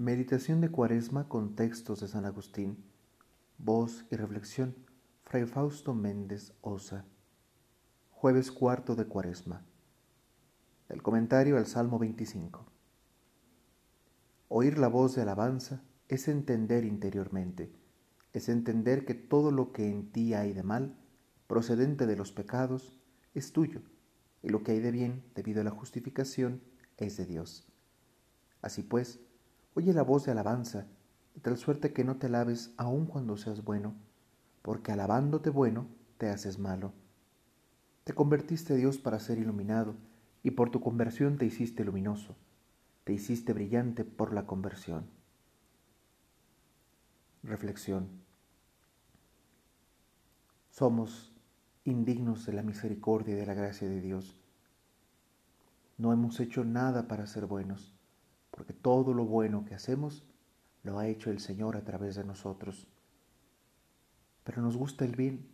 Meditación de Cuaresma con textos de San Agustín. Voz y reflexión. Fray Fausto Méndez Osa. Jueves cuarto de Cuaresma. El comentario al Salmo 25. Oír la voz de alabanza es entender interiormente, es entender que todo lo que en ti hay de mal, procedente de los pecados, es tuyo, y lo que hay de bien, debido a la justificación, es de Dios. Así pues, Oye la voz de alabanza, de tal suerte que no te alabes aun cuando seas bueno, porque alabándote bueno te haces malo. Te convertiste Dios para ser iluminado, y por tu conversión te hiciste luminoso, te hiciste brillante por la conversión. Reflexión. Somos indignos de la misericordia y de la gracia de Dios. No hemos hecho nada para ser buenos porque todo lo bueno que hacemos lo ha hecho el Señor a través de nosotros. Pero nos gusta el bien,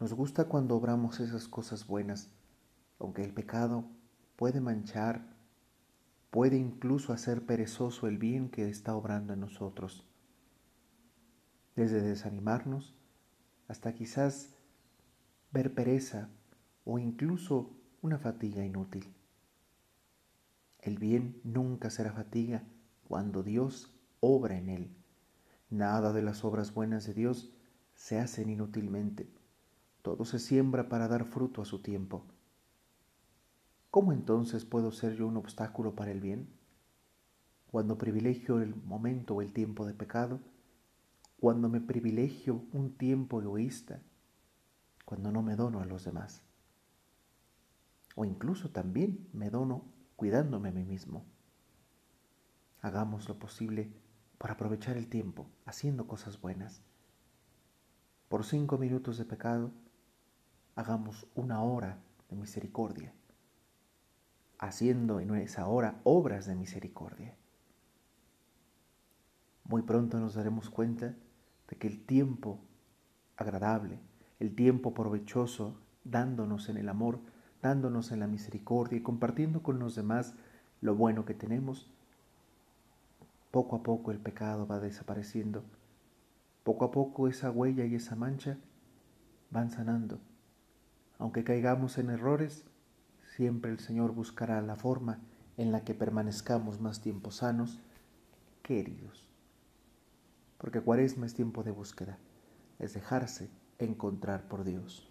nos gusta cuando obramos esas cosas buenas, aunque el pecado puede manchar, puede incluso hacer perezoso el bien que está obrando en nosotros. Desde desanimarnos hasta quizás ver pereza o incluso una fatiga inútil. El bien nunca será fatiga cuando Dios obra en él. Nada de las obras buenas de Dios se hacen inútilmente. Todo se siembra para dar fruto a su tiempo. ¿Cómo entonces puedo ser yo un obstáculo para el bien? Cuando privilegio el momento o el tiempo de pecado, cuando me privilegio un tiempo egoísta, cuando no me dono a los demás. O incluso también me dono cuidándome a mí mismo. Hagamos lo posible por aprovechar el tiempo haciendo cosas buenas. Por cinco minutos de pecado, hagamos una hora de misericordia, haciendo en esa hora obras de misericordia. Muy pronto nos daremos cuenta de que el tiempo agradable, el tiempo provechoso, dándonos en el amor, dándonos en la misericordia y compartiendo con los demás lo bueno que tenemos, poco a poco el pecado va desapareciendo. Poco a poco esa huella y esa mancha van sanando. Aunque caigamos en errores, siempre el Señor buscará la forma en la que permanezcamos más tiempo sanos que heridos. Porque cuaresma es tiempo de búsqueda, es dejarse encontrar por Dios.